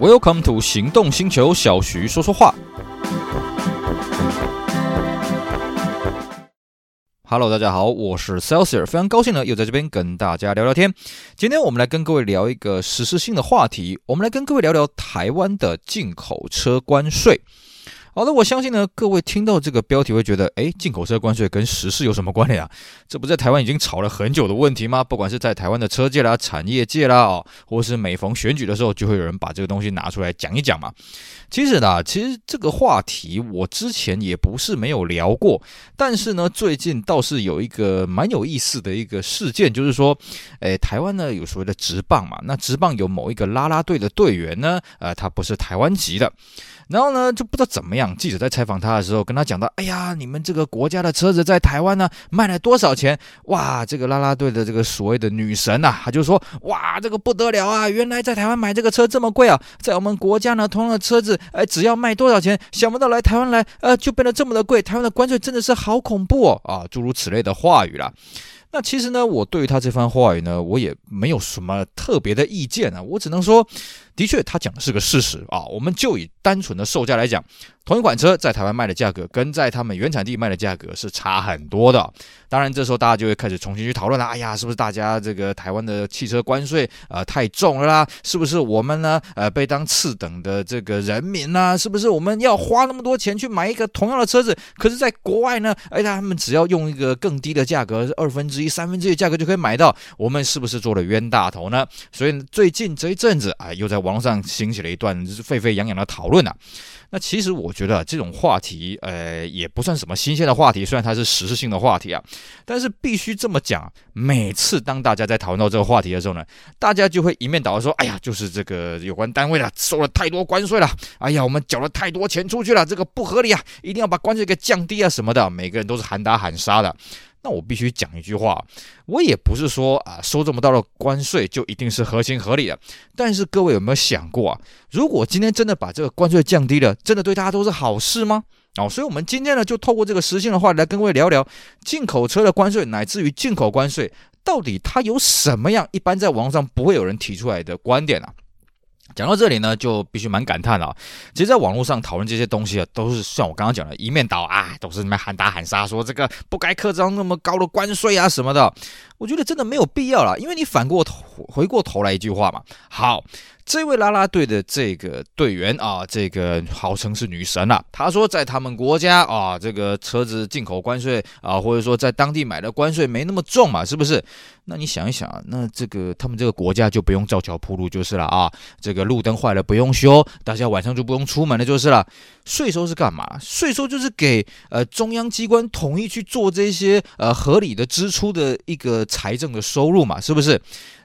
Welcome to 行动星球，小徐说说话。Hello，大家好，我是 Celsius，非常高兴呢，又在这边跟大家聊聊天。今天我们来跟各位聊一个时事性的话题，我们来跟各位聊聊台湾的进口车关税。好的，我相信呢，各位听到这个标题会觉得，诶，进口车关税跟时事有什么关联啊？这不在台湾已经吵了很久的问题吗？不管是在台湾的车界啦、产业界啦，哦，或是每逢选举的时候，就会有人把这个东西拿出来讲一讲嘛。其实呢，其实这个话题我之前也不是没有聊过，但是呢，最近倒是有一个蛮有意思的一个事件，就是说，诶，台湾呢有所谓的职棒嘛，那职棒有某一个啦啦队的队员呢，呃，他不是台湾籍的。然后呢，就不知道怎么样，记者在采访他的时候，跟他讲到：“哎呀，你们这个国家的车子在台湾呢，卖了多少钱？哇，这个啦啦队的这个所谓的女神呐，他就说：哇，这个不得了啊！原来在台湾买这个车这么贵啊，在我们国家呢，同样的车子，哎，只要卖多少钱？想不到来台湾来，呃，就变得这么的贵。台湾的关税真的是好恐怖哦，啊，诸如此类的话语啦。”那其实呢，我对于他这番话语呢，我也没有什么特别的意见啊，我只能说，的确他讲的是个事实啊。我们就以单纯的售价来讲，同一款车在台湾卖的价格跟在他们原产地卖的价格是差很多的。当然，这时候大家就会开始重新去讨论了。哎呀，是不是大家这个台湾的汽车关税呃太重了啦？是不是我们呢呃被当次等的这个人民呢？是不是我们要花那么多钱去买一个同样的车子？可是在国外呢，哎，他们只要用一个更低的价格，二分之一。三分之一的价格就可以买到，我们是不是做了冤大头呢？所以最近这一阵子啊，又在网网络上兴起了一段沸沸扬扬的讨论啊。那其实我觉得这种话题，呃，也不算什么新鲜的话题，虽然它是时事性的话题啊，但是必须这么讲。每次当大家在讨论到这个话题的时候呢，大家就会一面倒的说：“哎呀，就是这个有关单位了，收了太多关税了，哎呀，我们缴了太多钱出去了，这个不合理啊，一定要把关税给降低啊什么的。”每个人都是喊打喊杀的。那我必须讲一句话，我也不是说啊，收这么大的关税就一定是合情合理的。但是各位有没有想过啊，如果今天真的把这个关税降低了，真的对大家都是好事吗？哦，所以我们今天呢，就透过这个实性的话来跟各位聊聊进口车的关税，乃至于进口关税到底它有什么样一般在网上不会有人提出来的观点啊。讲到这里呢，就必须蛮感叹了。其实，在网络上讨论这些东西啊，都是像我刚刚讲的，一面倒啊，都是那边喊打喊杀，说这个不该刻章那么高的关税啊什么的。我觉得真的没有必要了，因为你反过头回过头来一句话嘛。好。这位啦啦队的这个队员啊，这个号称是女神啊。她说，在他们国家啊，这个车子进口关税啊，或者说在当地买的关税没那么重嘛，是不是？那你想一想啊，那这个他们这个国家就不用造桥铺路就是了啊。这个路灯坏了不用修，大家晚上就不用出门了就是了。税收是干嘛？税收就是给呃中央机关统一去做这些呃合理的支出的一个财政的收入嘛，是不是？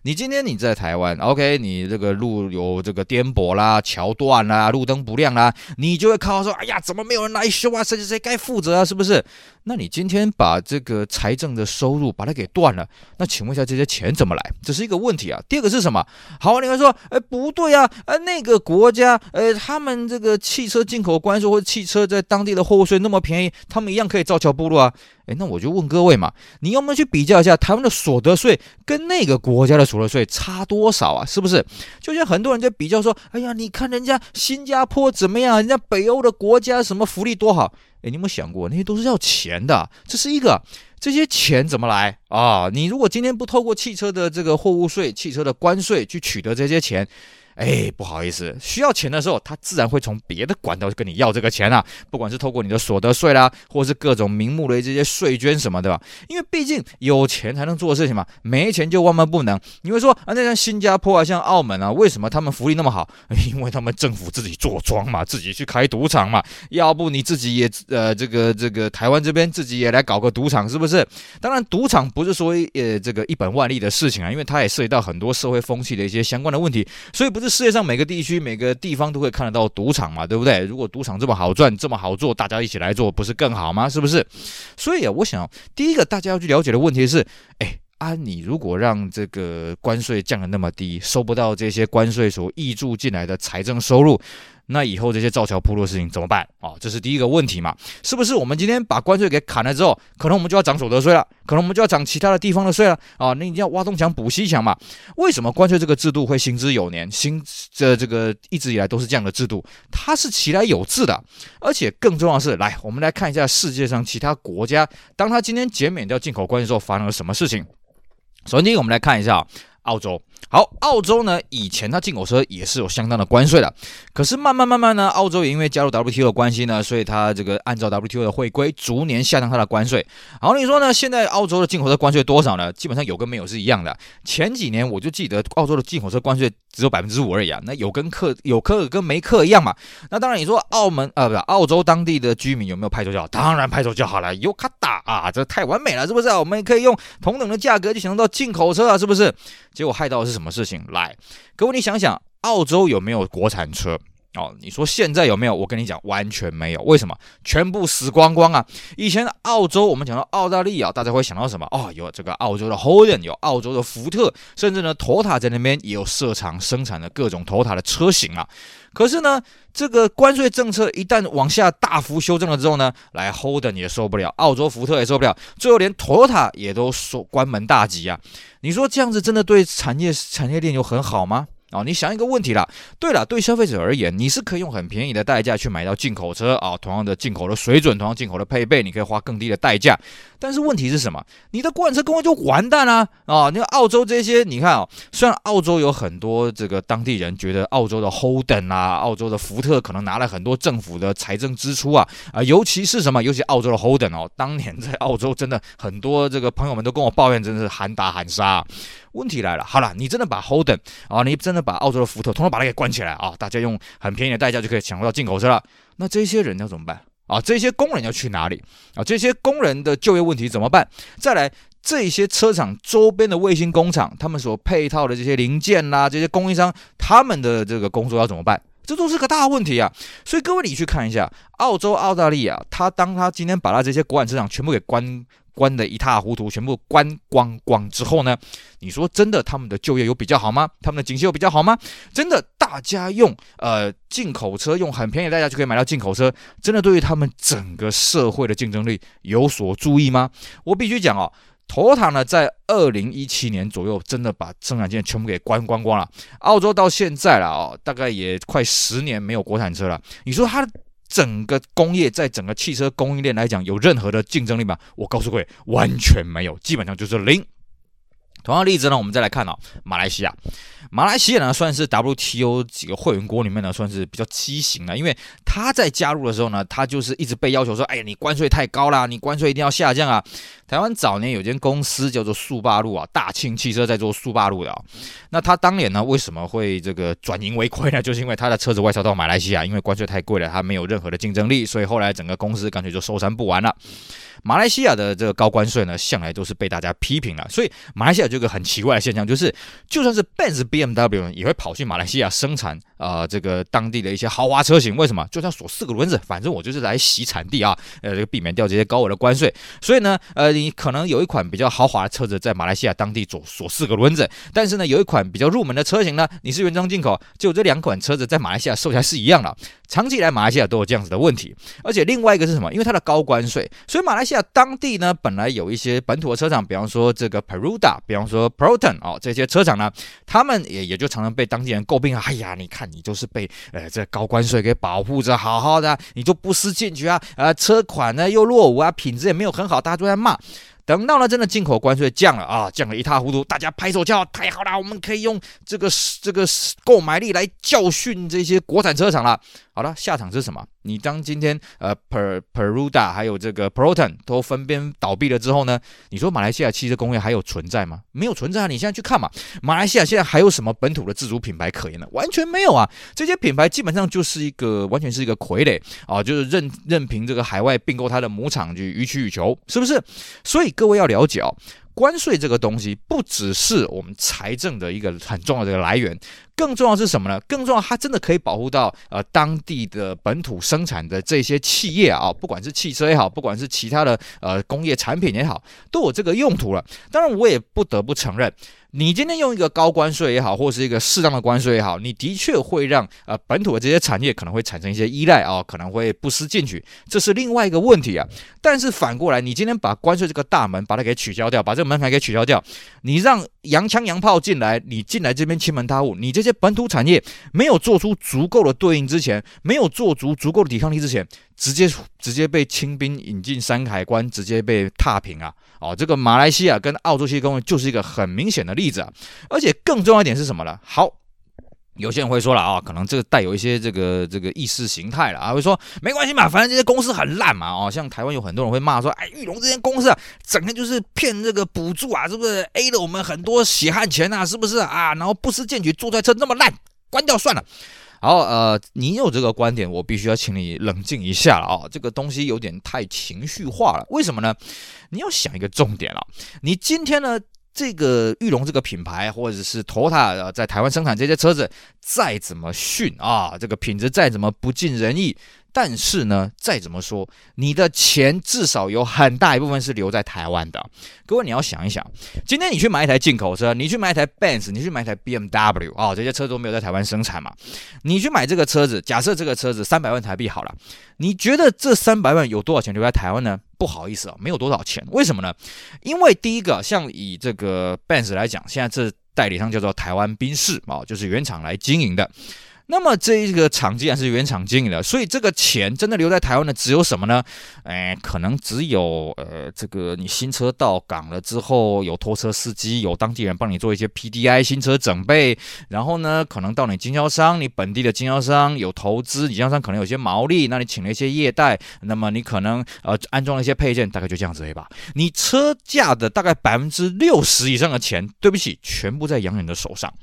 你今天你在台湾，OK，你这个路有这个颠簸啦、桥断啦、路灯不亮啦，你就会靠说，哎呀，怎么没有人来修啊？谁谁谁该负责啊？是不是？那你今天把这个财政的收入把它给断了，那请问一下这些钱怎么来？这是一个问题啊。第二个是什么？好，你会说，哎，不对啊，呃，那个国家，呃，他们这个汽车进口关税或者汽车在当地的货物税那么便宜，他们一样可以造桥铺路啊。哎，那我就问各位嘛，你有没有去比较一下台湾的所得税跟那个国家的除了税差多少啊？是不是？就像很多人在比较说，哎呀，你看人家新加坡怎么样，人家北欧的国家什么福利多好？哎，你有没有想过，那些都是要钱的，这是一个，这些钱怎么来啊？你如果今天不透过汽车的这个货物税、汽车的关税去取得这些钱。哎，不好意思，需要钱的时候，他自然会从别的管道跟你要这个钱啊，不管是透过你的所得税啦，或是各种名目的这些税捐什么的吧。因为毕竟有钱才能做事情嘛，没钱就万万不能。你会说啊，那像新加坡啊，像澳门啊，为什么他们福利那么好？因为他们政府自己坐庄嘛，自己去开赌场嘛。要不你自己也呃，这个这个台湾这边自己也来搞个赌场，是不是？当然，赌场不是说呃这个一本万利的事情啊，因为它也涉及到很多社会风气的一些相关的问题，所以不。这世界上每个地区、每个地方都会看得到赌场嘛，对不对？如果赌场这么好赚、这么好做，大家一起来做，不是更好吗？是不是？所以啊，我想第一个大家要去了解的问题是：哎，啊，你如果让这个关税降得那么低，收不到这些关税所挹注进来的财政收入，那以后这些造桥铺路的事情怎么办啊？这是第一个问题嘛？是不是我们今天把关税给砍了之后，可能我们就要涨所得税了？可能我们就要涨其他的地方的税了啊？那你要挖东墙补西墙嘛？为什么关税这个制度会行之有年？行这这个一直以来都是这样的制度，它是其来有自的，而且更重要的是，来我们来看一下世界上其他国家，当他今天减免掉进口关税之后，发生了什么事情？首先第一个，我们来看一下澳洲。好，澳洲呢，以前它进口车也是有相当的关税的，可是慢慢慢慢呢，澳洲也因为加入 WTO 的关系呢，所以它这个按照 WTO 的会规，逐年下降它的关税。好，你说呢？现在澳洲的进口车关税多少呢？基本上有跟没有是一样的。前几年我就记得澳洲的进口车关税只有百分之五而已啊，那有跟课有课跟没课一样嘛。那当然你说澳门啊，不是澳洲当地的居民有没有拍手叫好？当然拍手叫好了，有卡打啊，这太完美了，是不是？我们可以用同等的价格就享受到进口车啊，是不是？结果害到的什么事情？来。各位，你想想，澳洲有没有国产车？哦，你说现在有没有？我跟你讲，完全没有。为什么？全部死光光啊！以前澳洲，我们讲到澳大利亚，大家会想到什么？哦，有这个澳洲的 Holden，有澳洲的福特，甚至呢，Toyota 在那边也有设厂生产的各种 Toyota 的车型啊。可是呢，这个关税政策一旦往下大幅修正了之后呢，来 Holden 也受不了，澳洲福特也受不了，最后连 Toyota 也都说关门大吉啊！你说这样子真的对产业产业链有很好吗？哦，你想一个问题啦。对了，对消费者而言，你是可以用很便宜的代价去买到进口车啊，同样的进口的水准，同样进口的配备，你可以花更低的代价。但是问题是什么？你的国产车工业就完蛋了啊！那个澳洲这些，你看啊，虽然澳洲有很多这个当地人觉得澳洲的 Holden 啊，澳洲的福特可能拿了很多政府的财政支出啊啊，尤其是什么？尤其澳洲的 Holden 哦，当年在澳洲真的很多这个朋友们都跟我抱怨，真的是喊打喊杀。问题来了，好了，你真的把 Holden 啊，你真的把澳洲的福特统统把它给关起来啊，大家用很便宜的代价就可以抢到进口车了。那这些人要怎么办啊？这些工人要去哪里啊？这些工人的就业问题怎么办？再来，这些车厂周边的卫星工厂，他们所配套的这些零件啦，这些供应商，他们的这个工作要怎么办？这都是个大问题啊。所以各位，你去看一下澳洲、澳大利亚，他当他今天把他这些国产车厂全部给关。关得一塌糊涂，全部关光光之后呢？你说真的，他们的就业有比较好吗？他们的景气有比较好吗？真的，大家用呃进口车，用很便宜的代价就可以买到进口车，真的对于他们整个社会的竞争力有所注意吗？我必须讲哦，Toyota 呢，在二零一七年左右，真的把生产线全部给关光光了。澳洲到现在了哦，大概也快十年没有国产车了。你说它？整个工业在整个汽车供应链来讲，有任何的竞争力吗？我告诉各位，完全没有，基本上就是零。同样的例子呢，我们再来看啊，马来西亚。马来西亚呢，算是 WTO 几个会员国里面呢，算是比较畸形的，因为他在加入的时候呢，他就是一直被要求说，哎呀，你关税太高啦，你关税一定要下降啊。台湾早年有间公司叫做速霸陆啊，大庆汽车在做速霸陆的啊。那他当年呢，为什么会这个转盈为亏呢？就是因为他的车子外销到马来西亚，因为关税太贵了，他没有任何的竞争力，所以后来整个公司干脆就收山不玩了。马来西亚的这个高关税呢，向来都是被大家批评了，所以马来西亚就有个很奇怪的现象，就是就算是 Benz、BMW 也会跑去马来西亚生产啊、呃，这个当地的一些豪华车型。为什么？就算锁四个轮子，反正我就是来洗产地啊，呃，这个避免掉这些高额的关税。所以呢，呃，你可能有一款比较豪华的车子在马来西亚当地锁锁四个轮子，但是呢，有一款比较入门的车型呢，你是原装进口，就这两款车子在马来西亚售价是一样的。长期以来，马来西亚都有这样子的问题，而且另外一个是什么？因为它的高关税，所以马来西亚当地呢，本来有一些本土的车厂，比方说这个 Peruda，比方说 Proton 哦，这些车厂呢，他们也也就常常被当地人诟病。哎呀，你看你就是被呃这高关税给保护着，好好的，你就不思进取啊，呃，车款呢又落伍啊，品质也没有很好，大家都在骂。等到了真的进口关税降了啊，降了一塌糊涂，大家拍手叫太好了，我们可以用这个这个购买力来教训这些国产车厂了。好了，下场是什么？你当今天呃，Per Peruda 还有这个 Proton 都分别倒闭了之后呢？你说马来西亚汽车工业还有存在吗？没有存在啊！你现在去看嘛，马来西亚现在还有什么本土的自主品牌可言呢？完全没有啊！这些品牌基本上就是一个完全是一个傀儡啊，就是任任凭这个海外并购它的母厂去予取予求，是不是？所以各位要了解哦。关税这个东西不只是我们财政的一个很重要的一个来源，更重要是什么呢？更重要，它真的可以保护到呃当地的本土生产的这些企业啊，不管是汽车也好，不管是其他的呃工业产品也好，都有这个用途了。当然，我也不得不承认。你今天用一个高关税也好，或是一个适当的关税也好，你的确会让呃本土的这些产业可能会产生一些依赖啊、可能会不思进取，这是另外一个问题啊。但是反过来，你今天把关税这个大门把它给取消掉，把这个门牌给取消掉，你让洋枪洋炮进来，你进来这边欺门踏户，你这些本土产业没有做出足够的对应之前，没有做足足够的抵抗力之前，直接直接被清兵引进山海关，直接被踏平啊！哦，这个马来西亚跟澳洲这些公就是一个很明显的例子啊，而且更重要一点是什么呢？好，有些人会说了啊，可能这个带有一些这个这个意识形态了啊，会说没关系嘛，反正这些公司很烂嘛，哦，像台湾有很多人会骂说，哎，裕隆这些公司啊，整天就是骗这个补助啊，是不是 A 了我们很多血汗钱啊，是不是啊？然后不思进取，做在车那么烂，关掉算了。好，呃，你有这个观点，我必须要请你冷静一下了啊！这个东西有点太情绪化了，为什么呢？你要想一个重点了，你今天呢，这个玉龙这个品牌，或者是 Toyota 在台湾生产这些车子，再怎么逊啊，这个品质再怎么不尽人意。但是呢，再怎么说，你的钱至少有很大一部分是留在台湾的。各位，你要想一想，今天你去买一台进口车，你去买一台 Benz，你去买一台 BMW 啊、这些车都没有在台湾生产嘛。你去买这个车子，假设这个车子三百万台币好了，你觉得这三百万有多少钱留在台湾呢？不好意思啊，没有多少钱。为什么呢？因为第一个，像以这个 Benz 来讲，现在这代理商叫做台湾宾士啊，就是原厂来经营的。那么这一个厂既然是原厂经营的，所以这个钱真的留在台湾的只有什么呢？哎，可能只有呃，这个你新车到港了之后，有拖车司机，有当地人帮你做一些 PDI 新车整备，然后呢，可能到你经销商，你本地的经销商有投资，你经销商可能有些毛利，那你请了一些业代，那么你可能呃安装了一些配件，大概就这样子对吧？你车价的大概百分之六十以上的钱，对不起，全部在洋人的手上，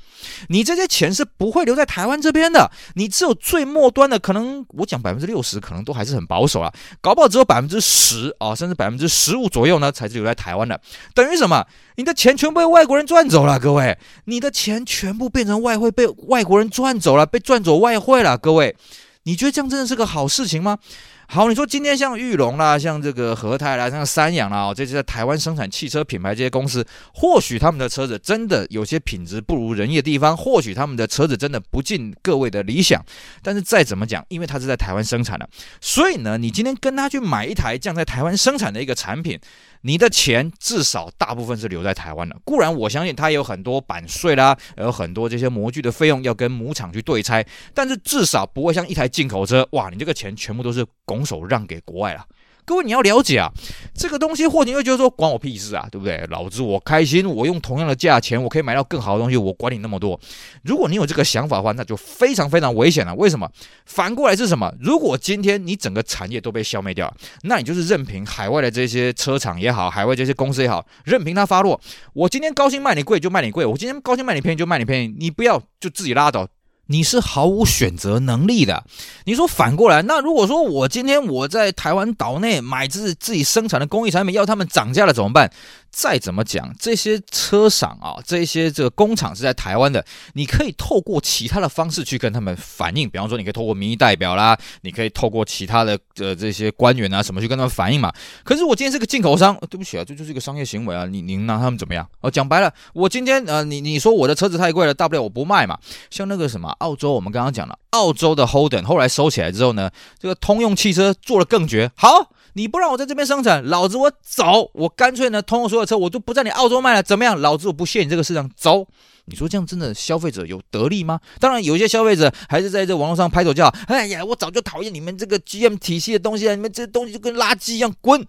你这些钱是不会留在台湾这边真。的，你只有最末端的，可能我讲百分之六十，可能都还是很保守了，搞不好只有百分之十啊，甚至百分之十五左右呢，才是留在台湾的。等于什么？你的钱全部被外国人赚走了，各位，你的钱全部变成外汇，被外国人赚走了，被赚走外汇了，各位，你觉得这样真的是个好事情吗？好，你说今天像裕隆啦，像这个和泰啦，像三洋啦，这些在台湾生产汽车品牌这些公司，或许他们的车子真的有些品质不如人意的地方，或许他们的车子真的不尽各位的理想，但是再怎么讲，因为它是在台湾生产的，所以呢，你今天跟他去买一台这样在台湾生产的一个产品。你的钱至少大部分是留在台湾的，固然我相信它有很多版税啦，有很多这些模具的费用要跟母厂去对拆，但是至少不会像一台进口车，哇，你这个钱全部都是拱手让给国外了。各位，你要了解啊，这个东西，或你会觉得说关我屁事啊，对不对？老子我开心，我用同样的价钱，我可以买到更好的东西，我管你那么多。如果你有这个想法的话，那就非常非常危险了。为什么？反过来是什么？如果今天你整个产业都被消灭掉，那你就是任凭海外的这些车厂也好，海外这些公司也好，任凭它发落。我今天高兴卖你贵就卖你贵，我今天高兴卖你便宜就卖你便宜，你不要就自己拉倒。你是毫无选择能力的。你说反过来，那如果说我今天我在台湾岛内买自自己生产的工艺产品，要他们涨价了怎么办？再怎么讲，这些车厂啊，这些这个工厂是在台湾的，你可以透过其他的方式去跟他们反映，比方说，你可以透过民意代表啦，你可以透过其他的呃这些官员啊什么去跟他们反映嘛。可是我今天是个进口商，对不起啊，这就是一个商业行为啊，你您拿他们怎么样？哦，讲白了，我今天呃，你你说我的车子太贵了，大不了我不卖嘛。像那个什么澳洲，我们刚刚讲了，澳洲的 Holden 后来收起来之后呢，这个通用汽车做了更绝，好。你不让我在这边生产，老子我走，我干脆呢，通过所有车我都不在你澳洲卖了，怎么样？老子我不屑你这个市场，走。你说这样真的消费者有得利吗？当然，有些消费者还是在这网络上拍手叫，哎呀，我早就讨厌你们这个 GM 体系的东西了，你们这东西就跟垃圾一样，滚。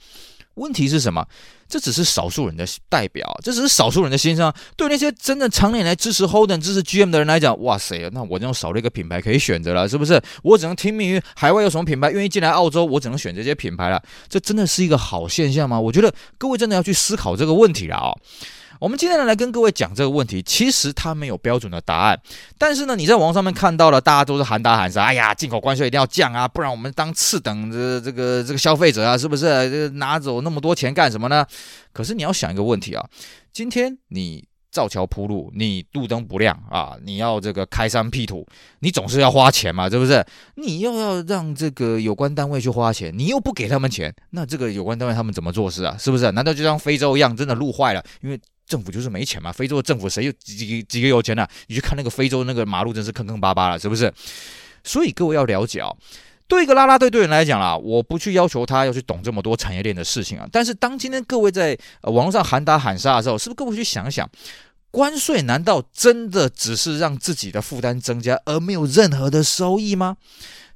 问题是什么？这只是少数人的代表，这只是少数人的心声。对那些真的常年来支持 Holden、支持 GM 的人来讲，哇塞，那我这种少了一个品牌可以选择了，是不是？我只能听命于海外有什么品牌愿意进来澳洲，我只能选这些品牌了。这真的是一个好现象吗？我觉得各位真的要去思考这个问题了啊、哦。我们今天呢来跟各位讲这个问题，其实它没有标准的答案。但是呢，你在网上面看到了，大家都是喊打喊杀，哎呀，进口关税一定要降啊，不然我们当次等的这个这个消费者啊，是不是？这拿走那么多钱干什么呢？可是你要想一个问题啊，今天你造桥铺路，你路灯不亮啊，你要这个开山辟土，你总是要花钱嘛，是不是？你又要让这个有关单位去花钱，你又不给他们钱，那这个有关单位他们怎么做事啊？是不是？难道就像非洲一样，真的路坏了，因为政府就是没钱嘛，非洲的政府谁有几几几个有钱啊？你去看那个非洲那个马路，真是坑坑巴巴了，是不是？所以各位要了解啊、哦，对一个拉拉队队员来讲啦，我不去要求他要去懂这么多产业链的事情啊。但是当今天各位在、网络上喊打喊杀的时候，是不是各位去想想，关税难道真的只是让自己的负担增加，而没有任何的收益吗？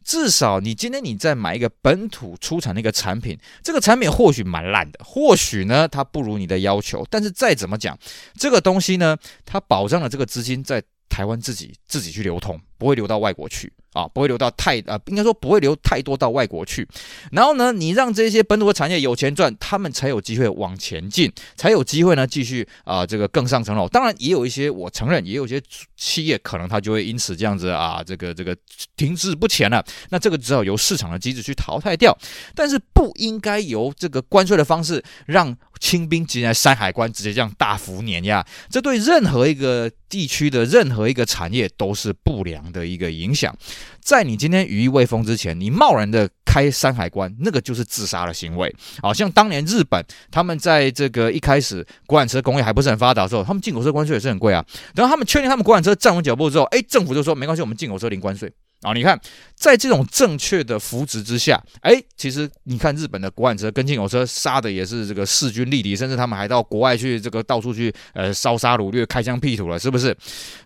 至少你今天你在买一个本土出产的一个产品，这个产品或许蛮烂的，或许呢它不如你的要求，但是再怎么讲，这个东西呢，它保障了这个资金在台湾自己自己去流通，不会流到外国去。啊，不会流到太啊，应该说不会流太多到外国去。然后呢，你让这些本土的产业有钱赚，他们才有机会往前进，才有机会呢继续啊这个更上层楼。当然，也有一些我承认，也有一些企业可能它就会因此这样子啊，这个这个停滞不前了。那这个只好由市场的机制去淘汰掉。但是不应该由这个关税的方式让清兵进来山海关直接这样大幅碾压，这对任何一个地区的任何一个产业都是不良的一个影响。在你今天羽翼未丰之前，你贸然的开山海关，那个就是自杀的行为。好像当年日本他们在这个一开始国产车工业还不是很发达的时候，他们进口车关税也是很贵啊。等到他们确定他们国产车站稳脚步之后，哎，政府就说没关系，我们进口车零关税。啊，你看，在这种正确的扶植之下，哎，其实你看日本的国产车跟进口车杀的也是这个势均力敌，甚至他们还到国外去这个到处去呃烧杀掳掠、开疆辟土了，是不是？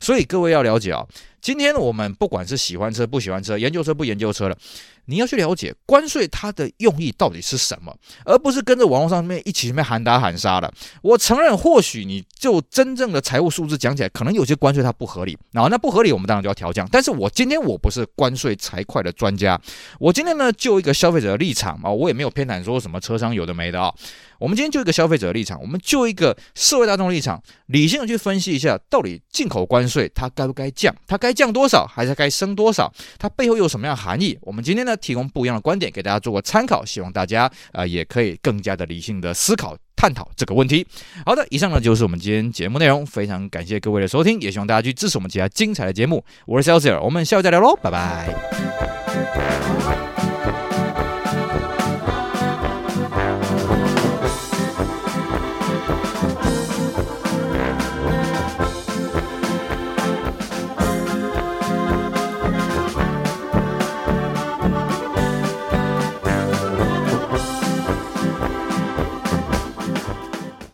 所以各位要了解啊。今天我们不管是喜欢车不喜欢车，研究车不研究车了，你要去了解关税它的用意到底是什么，而不是跟着网络上面一起面喊打喊杀的。我承认，或许你就真正的财务数字讲起来，可能有些关税它不合理，然后那不合理，我们当然就要调降。但是我今天我不是关税财会的专家，我今天呢就一个消费者的立场啊，我也没有偏袒说什么车商有的没的啊。我们今天就一个消费者的立场，我们就一个社会大众立场，理性的去分析一下，到底进口关税它该不该降，它该降多少，还是该升多少，它背后有什么样含义？我们今天呢提供不一样的观点给大家做个参考，希望大家啊、也可以更加的理性的思考探讨这个问题。好的，以上呢就是我们今天节目内容，非常感谢各位的收听，也希望大家去支持我们其他精彩的节目。我是 Celsius，我们下次再聊喽，拜拜。